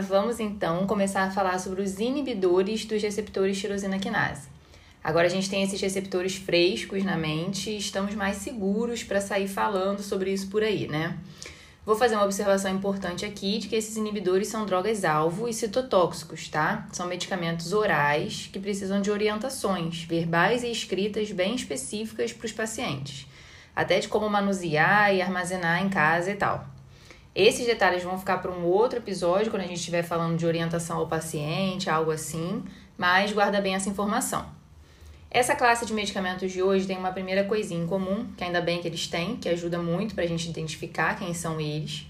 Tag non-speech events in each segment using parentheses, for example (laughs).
vamos então começar a falar sobre os inibidores dos receptores tirosina quinase. Agora a gente tem esses receptores frescos na mente e estamos mais seguros para sair falando sobre isso por aí, né? Vou fazer uma observação importante aqui de que esses inibidores são drogas-alvo e citotóxicos, tá? São medicamentos orais que precisam de orientações verbais e escritas bem específicas para os pacientes, até de como manusear e armazenar em casa e tal. Esses detalhes vão ficar para um outro episódio, quando a gente estiver falando de orientação ao paciente, algo assim, mas guarda bem essa informação. Essa classe de medicamentos de hoje tem uma primeira coisinha em comum, que ainda bem que eles têm, que ajuda muito para a gente identificar quem são eles.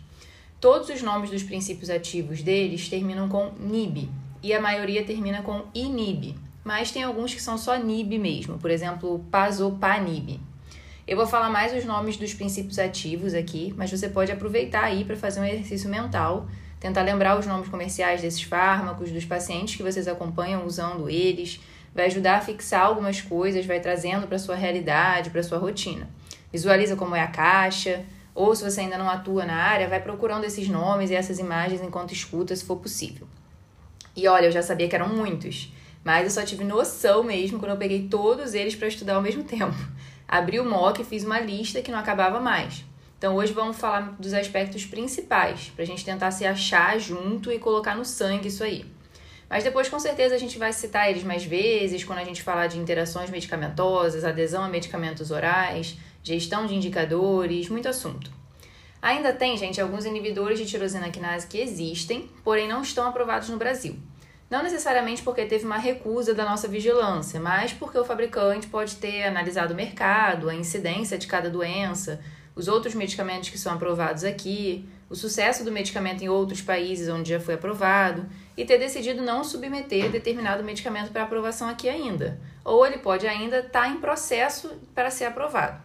Todos os nomes dos princípios ativos deles terminam com NIB e a maioria termina com INIB, mas tem alguns que são só NIB mesmo, por exemplo, Pazopanib. Eu vou falar mais os nomes dos princípios ativos aqui, mas você pode aproveitar aí para fazer um exercício mental, tentar lembrar os nomes comerciais desses fármacos, dos pacientes que vocês acompanham usando eles vai ajudar a fixar algumas coisas, vai trazendo para sua realidade, para sua rotina. Visualiza como é a caixa, ou se você ainda não atua na área, vai procurando esses nomes e essas imagens enquanto escuta, se for possível. E olha, eu já sabia que eram muitos, mas eu só tive noção mesmo quando eu peguei todos eles para estudar ao mesmo (laughs) tempo. Abri o mock e fiz uma lista que não acabava mais. Então hoje vamos falar dos aspectos principais, para a gente tentar se achar junto e colocar no sangue isso aí. Mas depois, com certeza, a gente vai citar eles mais vezes quando a gente falar de interações medicamentosas, adesão a medicamentos orais, gestão de indicadores, muito assunto. Ainda tem, gente, alguns inibidores de tirosina quinase que existem, porém não estão aprovados no Brasil. Não necessariamente porque teve uma recusa da nossa vigilância, mas porque o fabricante pode ter analisado o mercado, a incidência de cada doença, os outros medicamentos que são aprovados aqui, o sucesso do medicamento em outros países onde já foi aprovado e ter decidido não submeter determinado medicamento para aprovação aqui ainda. Ou ele pode ainda estar tá em processo para ser aprovado.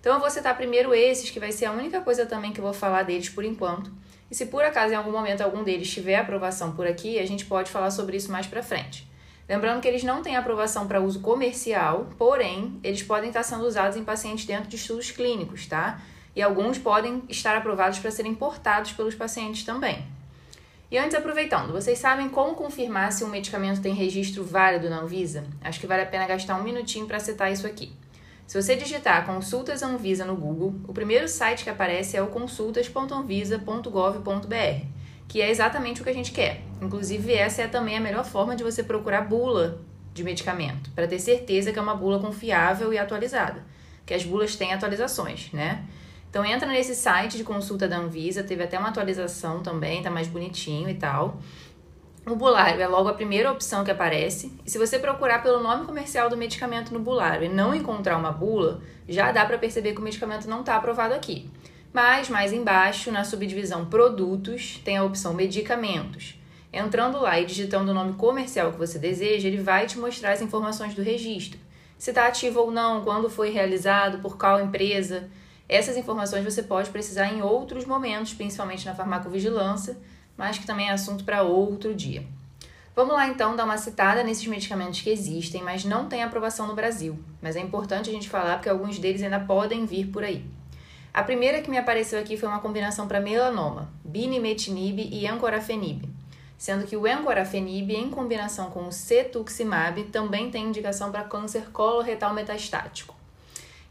Então eu vou citar primeiro esses, que vai ser a única coisa também que eu vou falar deles por enquanto. E se por acaso em algum momento algum deles tiver aprovação por aqui, a gente pode falar sobre isso mais para frente. Lembrando que eles não têm aprovação para uso comercial, porém, eles podem estar sendo usados em pacientes dentro de estudos clínicos, tá? E alguns podem estar aprovados para serem importados pelos pacientes também. E antes, aproveitando, vocês sabem como confirmar se um medicamento tem registro válido na Anvisa? Acho que vale a pena gastar um minutinho para citar isso aqui. Se você digitar Consultas Anvisa no Google, o primeiro site que aparece é o consultas.anvisa.gov.br, que é exatamente o que a gente quer. Inclusive, essa é também a melhor forma de você procurar bula de medicamento, para ter certeza que é uma bula confiável e atualizada, que as bulas têm atualizações, né? Então entra nesse site de consulta da Anvisa, teve até uma atualização também, tá mais bonitinho e tal. O bulário é logo a primeira opção que aparece. E se você procurar pelo nome comercial do medicamento no bulário e não encontrar uma bula, já dá para perceber que o medicamento não está aprovado aqui. Mas mais embaixo, na subdivisão produtos, tem a opção medicamentos. Entrando lá e digitando o nome comercial que você deseja, ele vai te mostrar as informações do registro. Se está ativo ou não, quando foi realizado, por qual empresa. Essas informações você pode precisar em outros momentos, principalmente na farmacovigilância, mas que também é assunto para outro dia. Vamos lá então dar uma citada nesses medicamentos que existem, mas não têm aprovação no Brasil. Mas é importante a gente falar porque alguns deles ainda podem vir por aí. A primeira que me apareceu aqui foi uma combinação para melanoma, binimetinib e ancorafenib, sendo que o ancorafenib em combinação com o cetuximab também tem indicação para câncer coloretal metastático.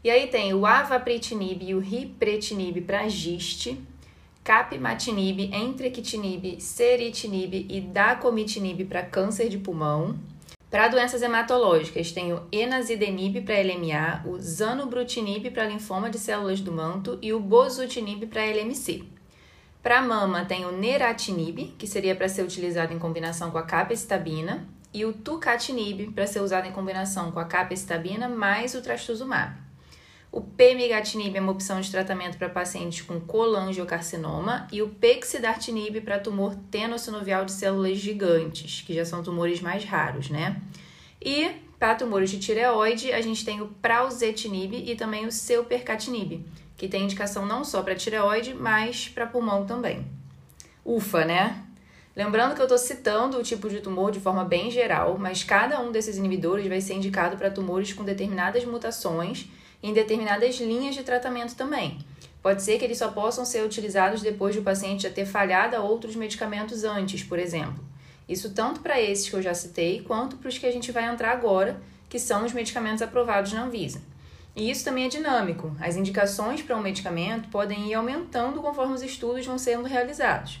E aí tem o avapritinib e o ripretinib para giste, capmatinib, entrequitinib, seritinib e dacomitinib para câncer de pulmão. Para doenças hematológicas, tem o enazidenib para LMA, o zanubrutinib para linfoma de células do manto e o bosutinib para LMC. Para mama, tem o neratinib, que seria para ser utilizado em combinação com a capecitabina, e o tucatinib, para ser usado em combinação com a capecitabina mais o trastuzumab. O pemigatinib é uma opção de tratamento para pacientes com colangiocarcinoma e o pexidartinib para tumor tenossinovial de células gigantes, que já são tumores mais raros, né? E para tumores de tireoide, a gente tem o prausetinib e também o seupercatinib, que tem indicação não só para tireoide, mas para pulmão também. Ufa, né? Lembrando que eu estou citando o tipo de tumor de forma bem geral, mas cada um desses inibidores vai ser indicado para tumores com determinadas mutações em determinadas linhas de tratamento também. Pode ser que eles só possam ser utilizados depois do paciente já ter falhado a outros medicamentos antes, por exemplo. Isso tanto para esses que eu já citei, quanto para os que a gente vai entrar agora, que são os medicamentos aprovados na Anvisa. E isso também é dinâmico. As indicações para um medicamento podem ir aumentando conforme os estudos vão sendo realizados.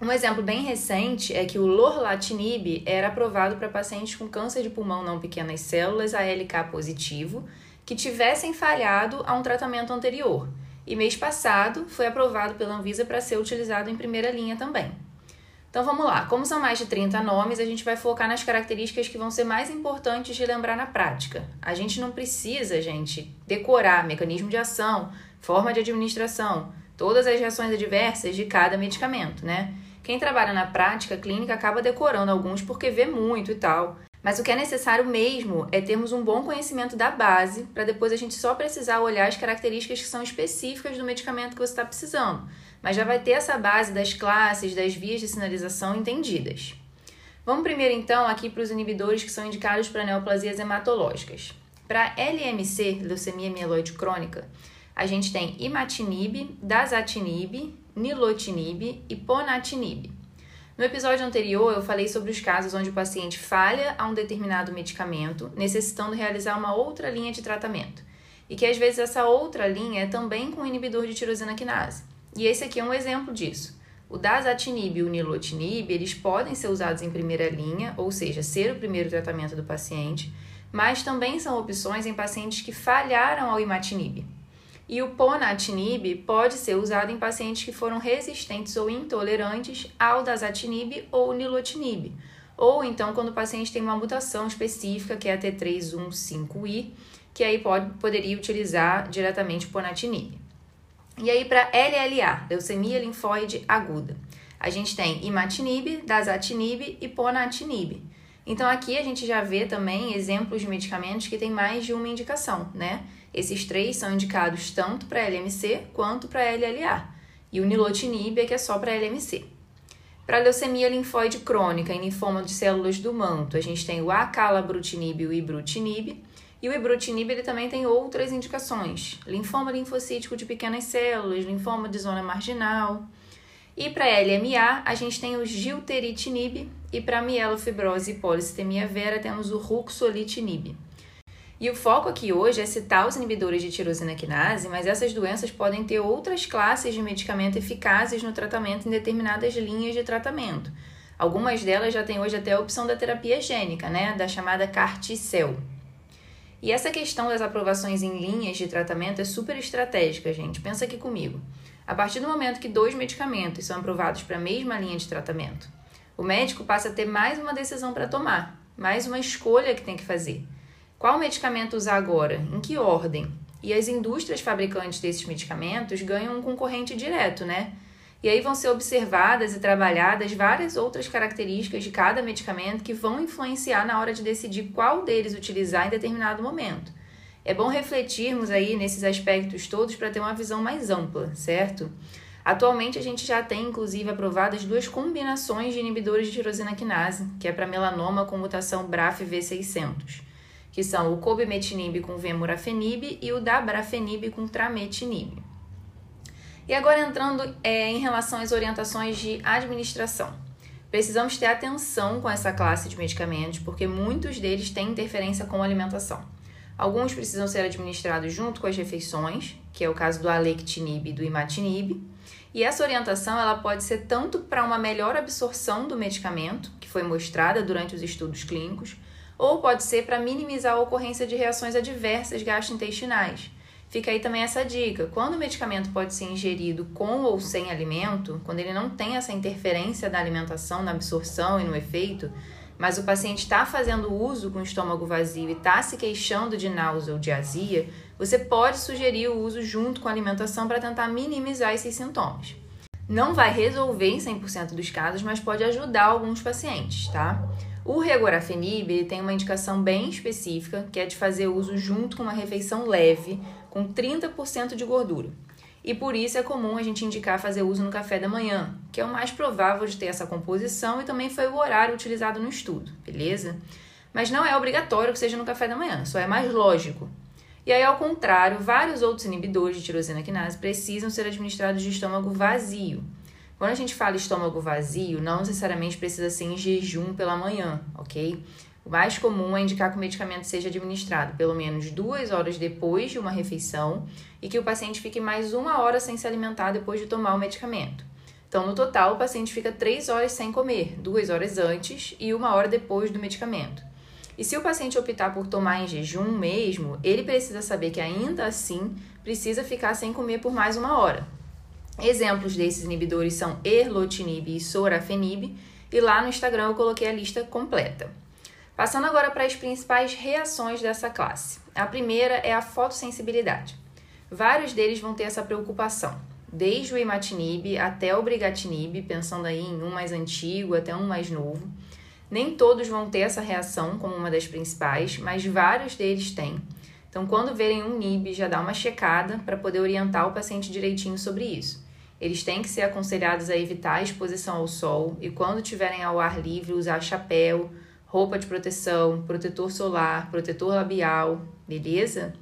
Um exemplo bem recente é que o lorlatinib era aprovado para pacientes com câncer de pulmão não pequenas células ALK positivo que tivessem falhado a um tratamento anterior e mês passado foi aprovado pela Anvisa para ser utilizado em primeira linha também. Então vamos lá, como são mais de 30 nomes, a gente vai focar nas características que vão ser mais importantes de lembrar na prática. A gente não precisa, gente, decorar mecanismo de ação, forma de administração, todas as reações adversas de cada medicamento, né? Quem trabalha na prática clínica acaba decorando alguns porque vê muito e tal. Mas o que é necessário mesmo é termos um bom conhecimento da base, para depois a gente só precisar olhar as características que são específicas do medicamento que você está precisando. Mas já vai ter essa base das classes, das vias de sinalização entendidas. Vamos primeiro então aqui para os inibidores que são indicados para neoplasias hematológicas. Para LMC, leucemia mieloide crônica, a gente tem imatinib, dasatinib, nilotinib e ponatinib. No episódio anterior, eu falei sobre os casos onde o paciente falha a um determinado medicamento, necessitando realizar uma outra linha de tratamento. E que às vezes essa outra linha é também com inibidor de tirosina quinase. E esse aqui é um exemplo disso. O dasatinib e o nilotinib, eles podem ser usados em primeira linha, ou seja, ser o primeiro tratamento do paciente, mas também são opções em pacientes que falharam ao imatinib. E o ponatinib pode ser usado em pacientes que foram resistentes ou intolerantes ao dasatinib ou nilotinib, ou então quando o paciente tem uma mutação específica, que é a T315I, que aí pode, poderia utilizar diretamente o ponatinib. E aí para LLA, leucemia linfóide aguda, a gente tem imatinib, dasatinib e ponatinib. Então aqui a gente já vê também exemplos de medicamentos que têm mais de uma indicação, né? Esses três são indicados tanto para LMC quanto para LLA, e o nilotinib é que é só para LMC. Para leucemia linfóide crônica e linfoma de células do manto, a gente tem o acalabrutinib e o ibrutinib, e o ibrutinib ele também tem outras indicações: linfoma linfocítico de pequenas células, linfoma de zona marginal. E para LMA, a gente tem o gilteritinib e para mielofibrose e polistemia vera temos o ruxolitinib. E o foco aqui hoje é citar os inibidores de tirosina quinase, mas essas doenças podem ter outras classes de medicamento eficazes no tratamento em determinadas linhas de tratamento. Algumas delas já têm hoje até a opção da terapia gênica, né, da chamada CAR-T-cell. E essa questão das aprovações em linhas de tratamento é super estratégica, gente. Pensa aqui comigo. A partir do momento que dois medicamentos são aprovados para a mesma linha de tratamento, o médico passa a ter mais uma decisão para tomar, mais uma escolha que tem que fazer. Qual medicamento usar agora? Em que ordem? E as indústrias fabricantes desses medicamentos ganham um concorrente direto, né? E aí vão ser observadas e trabalhadas várias outras características de cada medicamento que vão influenciar na hora de decidir qual deles utilizar em determinado momento. É bom refletirmos aí nesses aspectos todos para ter uma visão mais ampla, certo? Atualmente a gente já tem inclusive aprovadas duas combinações de inibidores de tirosina quinase, que é para melanoma com mutação BRAF V600 que são o cobimetinib com vemurafenib e o dabrafenib com trametinib. E agora entrando é, em relação às orientações de administração. Precisamos ter atenção com essa classe de medicamentos, porque muitos deles têm interferência com a alimentação. Alguns precisam ser administrados junto com as refeições, que é o caso do alectinib e do imatinib. E essa orientação ela pode ser tanto para uma melhor absorção do medicamento, que foi mostrada durante os estudos clínicos, ou pode ser para minimizar a ocorrência de reações adversas gastrointestinais. Fica aí também essa dica: quando o medicamento pode ser ingerido com ou sem alimento, quando ele não tem essa interferência da alimentação na absorção e no efeito, mas o paciente está fazendo uso com o estômago vazio e está se queixando de náusea ou de azia, você pode sugerir o uso junto com a alimentação para tentar minimizar esses sintomas. Não vai resolver em 100% dos casos, mas pode ajudar alguns pacientes, tá? O regorafenib tem uma indicação bem específica, que é de fazer uso junto com uma refeição leve, com 30% de gordura. E por isso é comum a gente indicar fazer uso no café da manhã, que é o mais provável de ter essa composição e também foi o horário utilizado no estudo, beleza? Mas não é obrigatório que seja no café da manhã, só é mais lógico. E aí, ao contrário, vários outros inibidores de tirosina quinase precisam ser administrados de estômago vazio. Quando a gente fala estômago vazio, não necessariamente precisa ser em jejum pela manhã, ok? O mais comum é indicar que o medicamento seja administrado pelo menos duas horas depois de uma refeição e que o paciente fique mais uma hora sem se alimentar depois de tomar o medicamento. Então, no total, o paciente fica três horas sem comer, duas horas antes e uma hora depois do medicamento. E se o paciente optar por tomar em jejum mesmo, ele precisa saber que ainda assim precisa ficar sem comer por mais uma hora. Exemplos desses inibidores são erlotinib e sorafenib, e lá no Instagram eu coloquei a lista completa. Passando agora para as principais reações dessa classe. A primeira é a fotossensibilidade. Vários deles vão ter essa preocupação, desde o imatinib até o brigatinib, pensando aí em um mais antigo até um mais novo. Nem todos vão ter essa reação como uma das principais, mas vários deles têm. Então, quando verem um NIB, já dá uma checada para poder orientar o paciente direitinho sobre isso. Eles têm que ser aconselhados a evitar a exposição ao sol e, quando tiverem ao ar livre, usar chapéu, roupa de proteção, protetor solar, protetor labial, beleza?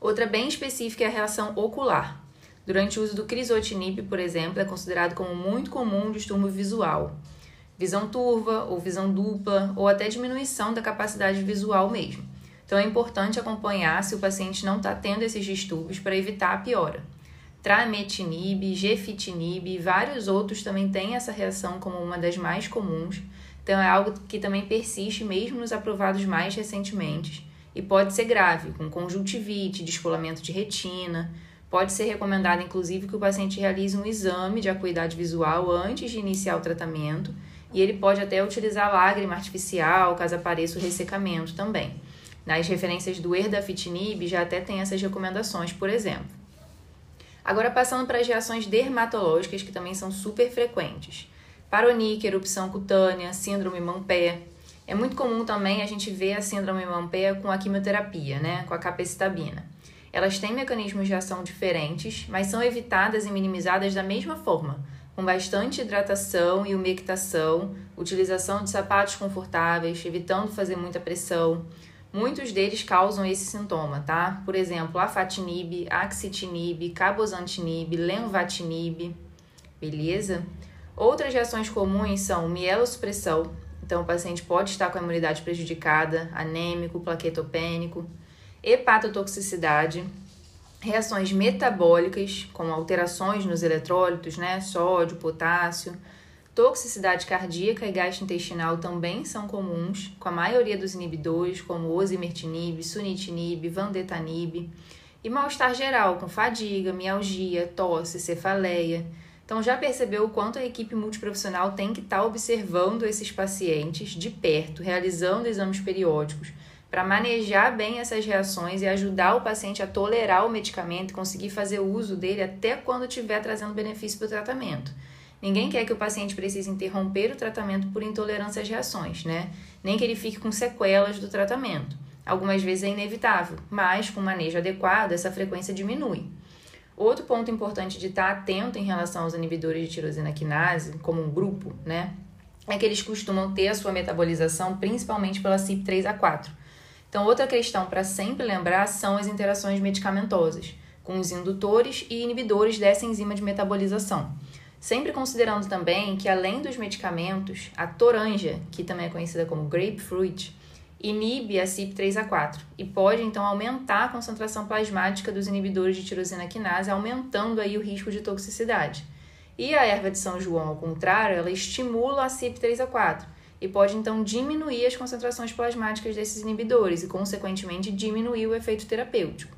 Outra bem específica é a reação ocular. Durante o uso do crisotinib, por exemplo, é considerado como muito comum um distúrbio visual visão turva ou visão dupla ou até diminuição da capacidade visual mesmo. Então é importante acompanhar se o paciente não está tendo esses distúrbios para evitar a piora. Trametinib, gefitinib e vários outros também têm essa reação como uma das mais comuns. Então é algo que também persiste mesmo nos aprovados mais recentemente e pode ser grave, com conjuntivite, descolamento de retina. Pode ser recomendado, inclusive, que o paciente realize um exame de acuidade visual antes de iniciar o tratamento e ele pode até utilizar lágrima artificial caso apareça o ressecamento também. Nas referências do erdafitinib já até tem essas recomendações, por exemplo. Agora passando para as reações dermatológicas que também são super frequentes. Paronique, erupção cutânea, síndrome Mampé. É muito comum também a gente ver a síndrome Mampé com a quimioterapia, né, com a capecitabina. Elas têm mecanismos de ação diferentes, mas são evitadas e minimizadas da mesma forma, com bastante hidratação e umectação, utilização de sapatos confortáveis, evitando fazer muita pressão. Muitos deles causam esse sintoma, tá? Por exemplo, afatinib, axitinib, cabozantinib, lenvatinib, beleza? Outras reações comuns são mielossupressão, então o paciente pode estar com a imunidade prejudicada, anêmico, plaquetopênico, hepatotoxicidade, reações metabólicas, como alterações nos eletrólitos, né, sódio, potássio, toxicidade cardíaca e gastrointestinal também são comuns, com a maioria dos inibidores, como osimertinib, sunitinib, vandetanib, e mal-estar geral, com fadiga, mialgia, tosse, cefaleia. Então já percebeu o quanto a equipe multiprofissional tem que estar tá observando esses pacientes de perto, realizando exames periódicos, para manejar bem essas reações e ajudar o paciente a tolerar o medicamento e conseguir fazer uso dele até quando estiver trazendo benefício para o tratamento. Ninguém quer que o paciente precise interromper o tratamento por intolerância às reações, né? Nem que ele fique com sequelas do tratamento. Algumas vezes é inevitável, mas com manejo adequado essa frequência diminui. Outro ponto importante de estar atento em relação aos inibidores de tirosina quinase, como um grupo, né, é que eles costumam ter a sua metabolização principalmente pela CYP3A4, então, outra questão para sempre lembrar são as interações medicamentosas com os indutores e inibidores dessa enzima de metabolização. Sempre considerando também que, além dos medicamentos, a toranja, que também é conhecida como grapefruit, inibe a CYP3A4 e pode então aumentar a concentração plasmática dos inibidores de tirosina quinase, aumentando aí o risco de toxicidade. E a erva de São João, ao contrário, ela estimula a CYP3A4 e pode então diminuir as concentrações plasmáticas desses inibidores e, consequentemente, diminuir o efeito terapêutico.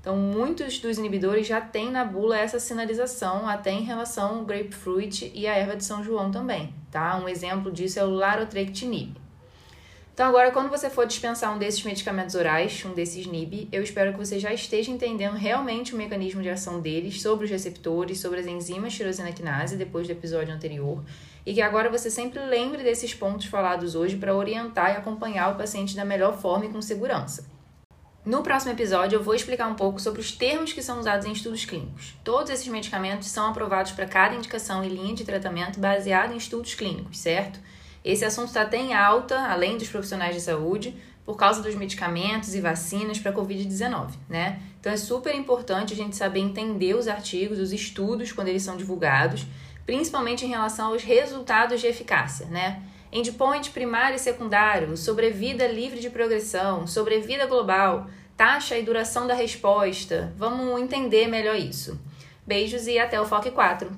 Então, muitos dos inibidores já têm na bula essa sinalização, até em relação ao grapefruit e a erva de São João também, tá? Um exemplo disso é o larotrectinib. Então, agora, quando você for dispensar um desses medicamentos orais, um desses NIB, eu espero que você já esteja entendendo realmente o mecanismo de ação deles, sobre os receptores, sobre as enzimas tirosina quinase, depois do episódio anterior, e que agora você sempre lembre desses pontos falados hoje para orientar e acompanhar o paciente da melhor forma e com segurança. No próximo episódio, eu vou explicar um pouco sobre os termos que são usados em estudos clínicos. Todos esses medicamentos são aprovados para cada indicação e linha de tratamento baseado em estudos clínicos, certo? Esse assunto está até em alta, além dos profissionais de saúde, por causa dos medicamentos e vacinas para a Covid-19, né? Então é super importante a gente saber entender os artigos, os estudos quando eles são divulgados, principalmente em relação aos resultados de eficácia, né? Endpoint primário e secundário, sobrevida livre de progressão, sobrevida global, taxa e duração da resposta. Vamos entender melhor isso. Beijos e até o FOC 4.